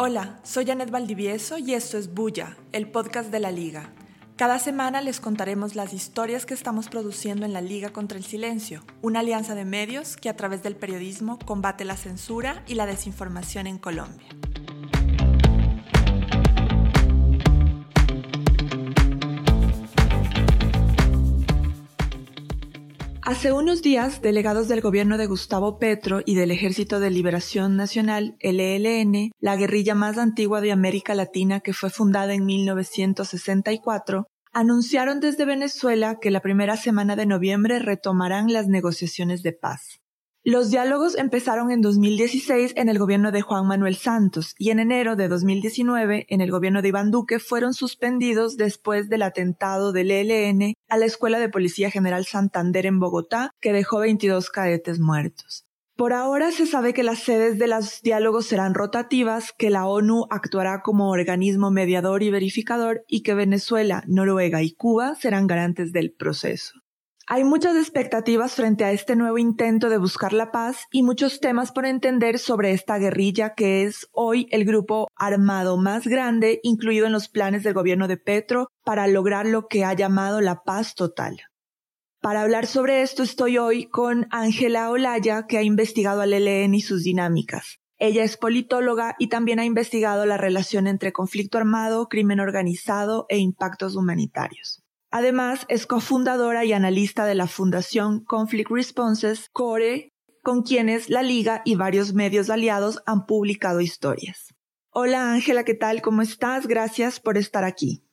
Hola, soy Janet Valdivieso y esto es Bulla, el podcast de la Liga. Cada semana les contaremos las historias que estamos produciendo en la Liga contra el Silencio, una alianza de medios que a través del periodismo combate la censura y la desinformación en Colombia. Hace unos días, delegados del gobierno de Gustavo Petro y del Ejército de Liberación Nacional, el ELN, la guerrilla más antigua de América Latina que fue fundada en 1964, anunciaron desde Venezuela que la primera semana de noviembre retomarán las negociaciones de paz. Los diálogos empezaron en 2016 en el gobierno de Juan Manuel Santos y en enero de 2019 en el gobierno de Iván Duque fueron suspendidos después del atentado del ELN a la Escuela de Policía General Santander en Bogotá que dejó 22 cadetes muertos. Por ahora se sabe que las sedes de los diálogos serán rotativas, que la ONU actuará como organismo mediador y verificador y que Venezuela, Noruega y Cuba serán garantes del proceso. Hay muchas expectativas frente a este nuevo intento de buscar la paz y muchos temas por entender sobre esta guerrilla que es hoy el grupo armado más grande incluido en los planes del gobierno de Petro para lograr lo que ha llamado la paz total. Para hablar sobre esto estoy hoy con Ángela Olaya, que ha investigado al ELN y sus dinámicas. Ella es politóloga y también ha investigado la relación entre conflicto armado, crimen organizado e impactos humanitarios. Además, es cofundadora y analista de la Fundación Conflict Responses, CORE, con quienes la Liga y varios medios aliados han publicado historias. Hola Ángela, ¿qué tal? ¿Cómo estás? Gracias por estar aquí.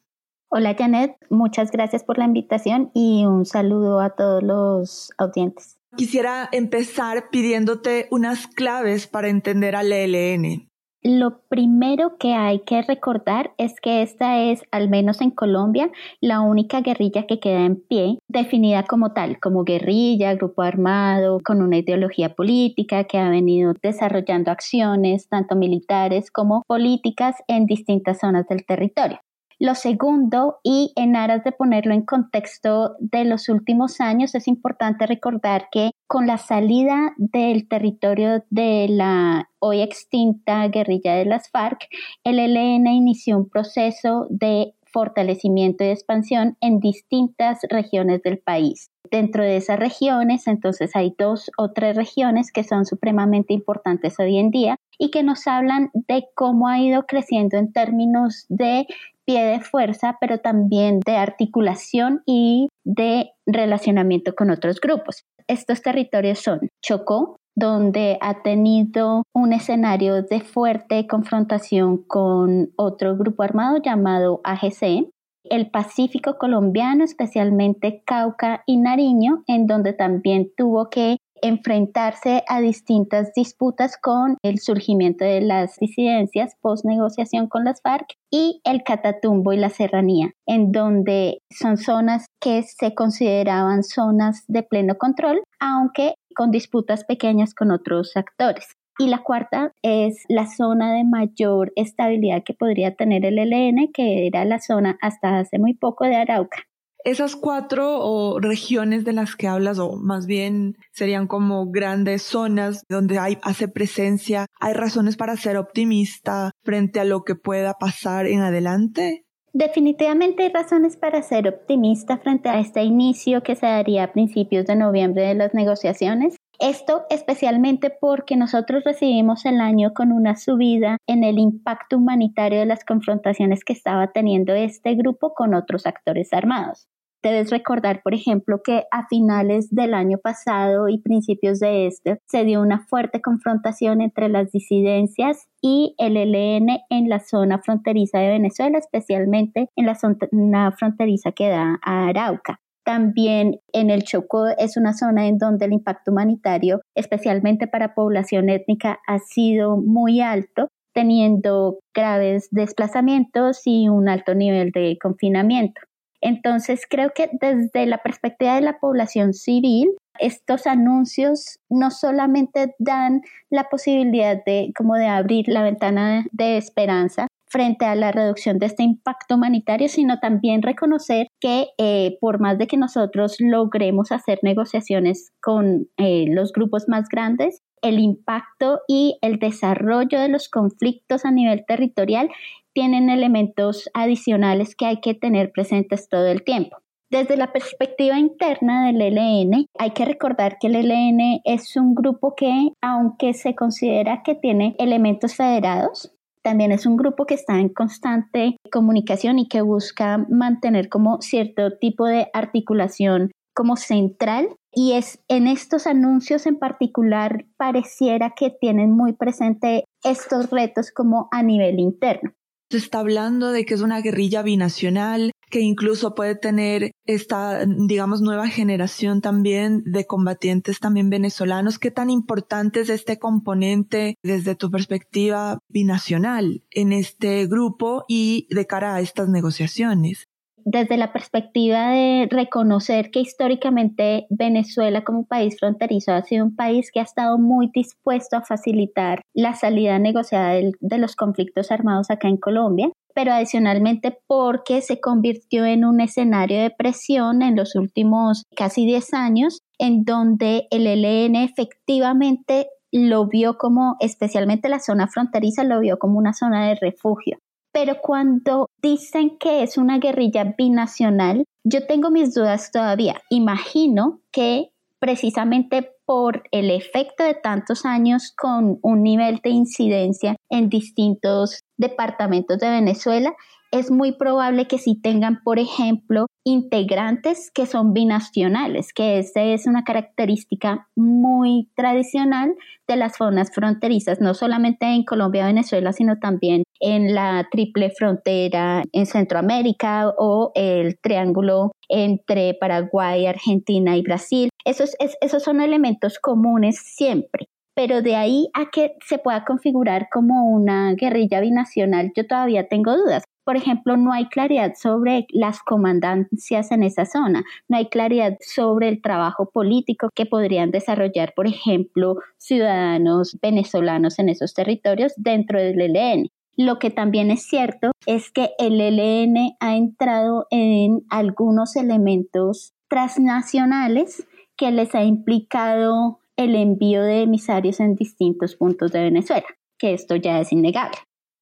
Hola Janet, muchas gracias por la invitación y un saludo a todos los audientes. Quisiera empezar pidiéndote unas claves para entender al ELN. Lo primero que hay que recordar es que esta es, al menos en Colombia, la única guerrilla que queda en pie, definida como tal, como guerrilla, grupo armado, con una ideología política que ha venido desarrollando acciones, tanto militares como políticas, en distintas zonas del territorio. Lo segundo, y en aras de ponerlo en contexto de los últimos años, es importante recordar que con la salida del territorio de la hoy extinta guerrilla de las FARC, el ELN inició un proceso de fortalecimiento y expansión en distintas regiones del país. Dentro de esas regiones, entonces hay dos o tres regiones que son supremamente importantes hoy en día y que nos hablan de cómo ha ido creciendo en términos de pie de fuerza, pero también de articulación y de relacionamiento con otros grupos. Estos territorios son Chocó, donde ha tenido un escenario de fuerte confrontación con otro grupo armado llamado AGC, el Pacífico colombiano, especialmente Cauca y Nariño, en donde también tuvo que enfrentarse a distintas disputas con el surgimiento de las disidencias post negociación con las FARC y el Catatumbo y la Serranía, en donde son zonas que se consideraban zonas de pleno control, aunque con disputas pequeñas con otros actores. Y la cuarta es la zona de mayor estabilidad que podría tener el ELN, que era la zona hasta hace muy poco de Arauca. Esas cuatro regiones de las que hablas, o más bien serían como grandes zonas donde hay, hace presencia, ¿hay razones para ser optimista frente a lo que pueda pasar en adelante? Definitivamente hay razones para ser optimista frente a este inicio que se daría a principios de noviembre de las negociaciones. Esto especialmente porque nosotros recibimos el año con una subida en el impacto humanitario de las confrontaciones que estaba teniendo este grupo con otros actores armados. Debes recordar, por ejemplo, que a finales del año pasado y principios de este se dio una fuerte confrontación entre las disidencias y el ELN en la zona fronteriza de Venezuela, especialmente en la zona fronteriza que da a Arauca. También en el Chocó es una zona en donde el impacto humanitario, especialmente para población étnica, ha sido muy alto, teniendo graves desplazamientos y un alto nivel de confinamiento. Entonces, creo que desde la perspectiva de la población civil, estos anuncios no solamente dan la posibilidad de como de abrir la ventana de esperanza, frente a la reducción de este impacto humanitario, sino también reconocer que eh, por más de que nosotros logremos hacer negociaciones con eh, los grupos más grandes, el impacto y el desarrollo de los conflictos a nivel territorial tienen elementos adicionales que hay que tener presentes todo el tiempo. Desde la perspectiva interna del ELN, hay que recordar que el ELN es un grupo que, aunque se considera que tiene elementos federados, también es un grupo que está en constante comunicación y que busca mantener como cierto tipo de articulación como central y es en estos anuncios en particular pareciera que tienen muy presente estos retos como a nivel interno. Se está hablando de que es una guerrilla binacional, que incluso puede tener esta, digamos, nueva generación también de combatientes también venezolanos. ¿Qué tan importante es este componente desde tu perspectiva binacional en este grupo y de cara a estas negociaciones? Desde la perspectiva de reconocer que históricamente Venezuela como país fronterizo ha sido un país que ha estado muy dispuesto a facilitar la salida negociada de, los conflictos armados acá en Colombia, pero adicionalmente porque se convirtió en un escenario de presión en los últimos casi 10 años, en donde el ELN efectivamente lo vio como, especialmente la zona fronteriza, lo vio como una zona de refugio pero cuando dicen que es una guerrilla binacional, yo tengo mis dudas todavía. Imagino que precisamente por el efecto de tantos años con un nivel de incidencia en distintos departamentos de Venezuela, es muy probable que si tengan, por ejemplo, integrantes que son binacionales, que esa es una característica muy tradicional de las zonas fronterizas, no solamente en Colombia Venezuela, sino también en la triple frontera en Centroamérica o el triángulo entre Paraguay, Argentina y Brasil. Esos, esos son elementos comunes siempre pero de ahí a que se pueda configurar como una guerrilla binacional, yo todavía tengo dudas. Por ejemplo, no hay claridad sobre las comandancias en esa zona, no hay claridad sobre el trabajo político que podrían desarrollar, por ejemplo, ciudadanos venezolanos en esos territorios dentro del ELN. Lo que también es cierto es que el ELN ha entrado en algunos elementos transnacionales que les ha implicado el envío de emisarios en distintos puntos de Venezuela, que esto ya es innegable.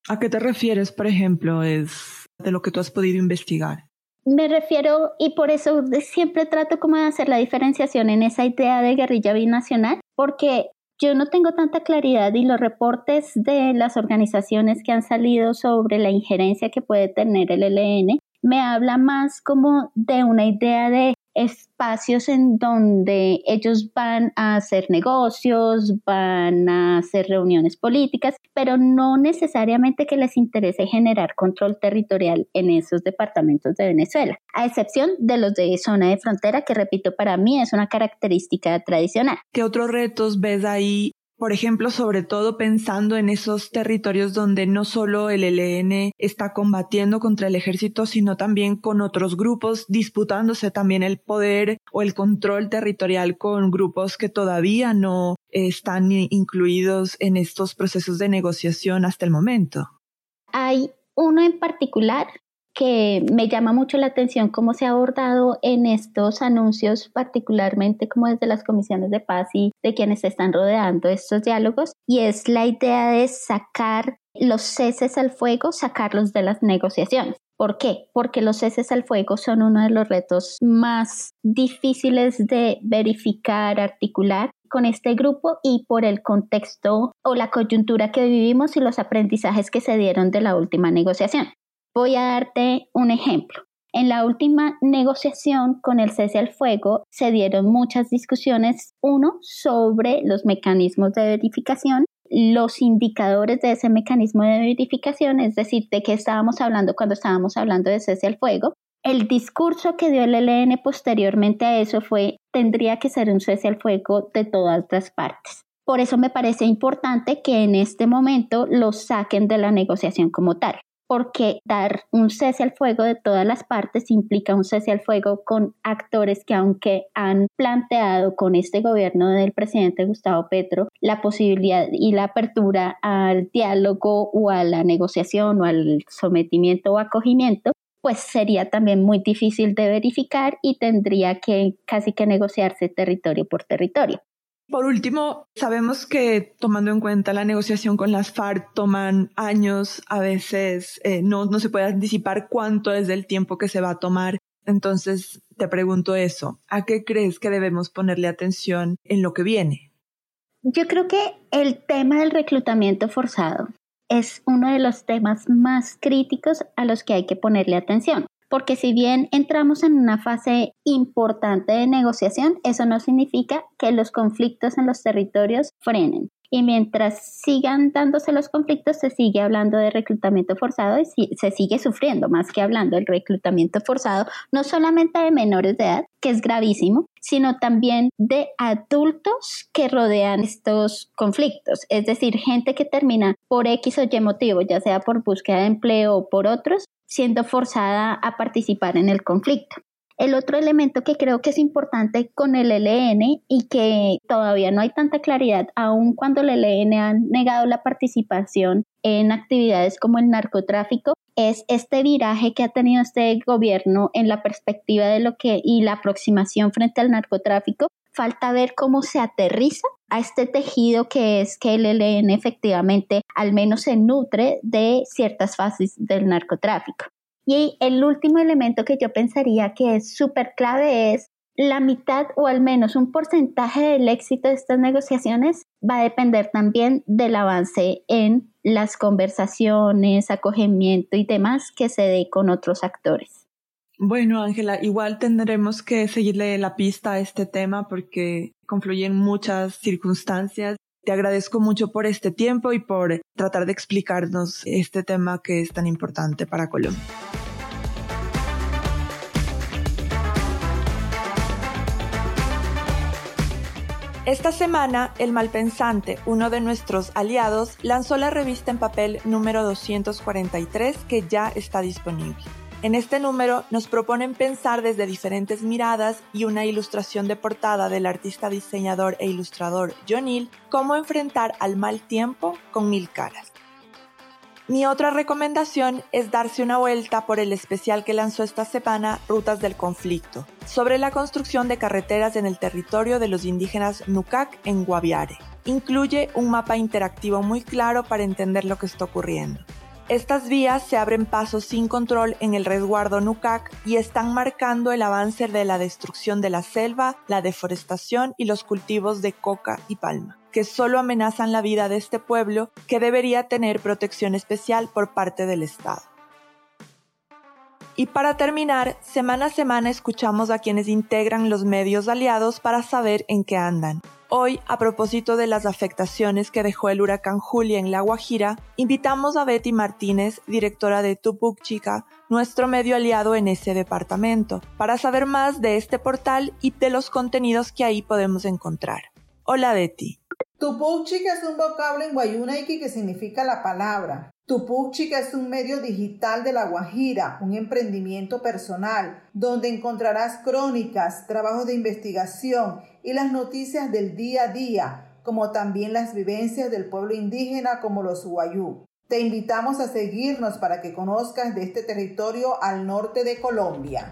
¿A qué te refieres, por ejemplo, es de lo que tú has podido investigar? Me refiero, y por eso siempre trato como de hacer la diferenciación en esa idea de guerrilla binacional, porque yo no tengo tanta claridad y los reportes de las organizaciones que han salido sobre la injerencia que puede tener el ELN me habla más como de una idea de espacios en donde ellos van a hacer negocios, van a hacer reuniones políticas, pero no necesariamente que les interese generar control territorial en esos departamentos de Venezuela, a excepción de los de zona de frontera, que repito, para mí es una característica tradicional. ¿Qué otros retos ves ahí por ejemplo, sobre todo pensando en esos territorios donde no solo el ELN está combatiendo contra el ejército, sino también con otros grupos, disputándose también el poder o el control territorial con grupos que todavía no están incluidos en estos procesos de negociación hasta el momento. Hay uno en particular que me llama mucho la atención cómo se ha abordado en estos anuncios, particularmente como desde las comisiones de paz y de quienes están rodeando estos diálogos, y es la idea de sacar los ceses al fuego, sacarlos de las negociaciones. ¿Por qué? Porque los ceses al fuego son uno de los retos más difíciles de verificar, articular con este grupo y por el contexto o la coyuntura que vivimos y los aprendizajes que se dieron de la última negociación. Voy a darte un ejemplo. En la última negociación con el cese al fuego se dieron muchas discusiones, uno, sobre los mecanismos de verificación, los indicadores de ese mecanismo de verificación, es decir, de qué estábamos hablando cuando estábamos hablando de cese al fuego. El discurso que dio el ELN posteriormente a eso fue, tendría que ser un cese al fuego de todas las partes. Por eso me parece importante que en este momento lo saquen de la negociación como tal. Porque dar un cese al fuego de todas las partes implica un cese al fuego con actores que aunque han planteado con este gobierno del presidente Gustavo Petro la posibilidad y la apertura al diálogo o a la negociación o al sometimiento o acogimiento, pues sería también muy difícil de verificar y tendría que casi que negociarse territorio por territorio. Por último, sabemos que tomando en cuenta la negociación con las FARC toman años, a veces eh, no, no se puede anticipar cuánto es el tiempo que se va a tomar. Entonces, te pregunto eso, ¿a qué crees que debemos ponerle atención en lo que viene? Yo creo que el tema del reclutamiento forzado es uno de los temas más críticos a los que hay que ponerle atención porque si bien entramos en una fase importante de negociación, eso no significa que los conflictos en los territorios frenen. Y mientras sigan dándose los conflictos, se sigue hablando de reclutamiento forzado y se sigue sufriendo, más que hablando del reclutamiento forzado, no solamente de menores de edad, que es gravísimo, sino también de adultos que rodean estos conflictos. Es decir, gente que termina por X o Y motivo, ya sea por búsqueda de empleo o por otros, siendo forzada a participar en el conflicto. El otro elemento que creo que es importante con el ELN y que todavía no hay tanta claridad, aun cuando el ELN ha negado la participación en actividades como el narcotráfico, es este viraje que ha tenido este gobierno en la perspectiva de lo que y la aproximación frente al narcotráfico. Falta ver cómo se aterriza a este tejido que es que el ELN efectivamente al menos se nutre de ciertas fases del narcotráfico. Y el último elemento que yo pensaría que es súper clave es la mitad o al menos un porcentaje del éxito de estas negociaciones va a depender también del avance en las conversaciones, acogimiento y demás que se dé con otros actores. Bueno, Ángela, igual tendremos que seguirle la pista a este tema porque confluyen muchas circunstancias. Te agradezco mucho por este tiempo y por tratar de explicarnos este tema que es tan importante para Colombia. Esta semana, El Malpensante, uno de nuestros aliados, lanzó la revista en papel número 243 que ya está disponible. En este número nos proponen pensar desde diferentes miradas y una ilustración de portada del artista diseñador e ilustrador John Hill cómo enfrentar al mal tiempo con mil caras. Mi otra recomendación es darse una vuelta por el especial que lanzó esta semana Rutas del Conflicto, sobre la construcción de carreteras en el territorio de los indígenas Nucac en Guaviare. Incluye un mapa interactivo muy claro para entender lo que está ocurriendo. Estas vías se abren paso sin control en el resguardo Nucac y están marcando el avance de la destrucción de la selva, la deforestación y los cultivos de coca y palma, que solo amenazan la vida de este pueblo que debería tener protección especial por parte del Estado. Y para terminar, semana a semana escuchamos a quienes integran los medios aliados para saber en qué andan. Hoy, a propósito de las afectaciones que dejó el huracán Julia en La Guajira, invitamos a Betty Martínez, directora de Tupuc Chica, nuestro medio aliado en ese departamento, para saber más de este portal y de los contenidos que ahí podemos encontrar. Hola Betty. Chica es un vocablo en Guayunaiki que significa la palabra. Chica es un medio digital de La Guajira, un emprendimiento personal, donde encontrarás crónicas, trabajos de investigación y las noticias del día a día, como también las vivencias del pueblo indígena como los Guayú. Te invitamos a seguirnos para que conozcas de este territorio al norte de Colombia.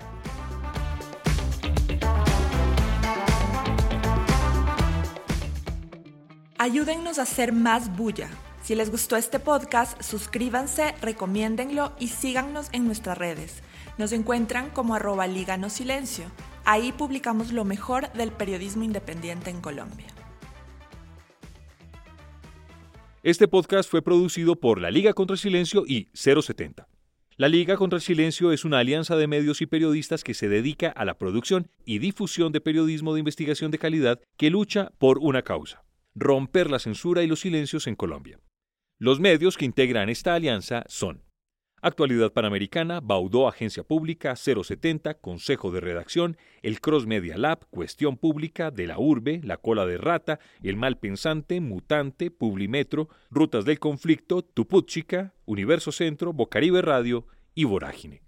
Ayúdennos a hacer más bulla. Si les gustó este podcast, suscríbanse, recomiéndenlo y síganos en nuestras redes. Nos encuentran como arroba Liga Silencio. Ahí publicamos lo mejor del periodismo independiente en Colombia. Este podcast fue producido por la Liga contra el Silencio y 070. La Liga contra el Silencio es una alianza de medios y periodistas que se dedica a la producción y difusión de periodismo de investigación de calidad que lucha por una causa, romper la censura y los silencios en Colombia. Los medios que integran esta alianza son Actualidad Panamericana, Baudó Agencia Pública, 070, Consejo de Redacción, el Cross Media Lab, Cuestión Pública, De la Urbe, La Cola de Rata, El Mal Pensante, Mutante, Publimetro, Rutas del Conflicto, Tuputchica, Universo Centro, Bocaribe Radio y Vorágine.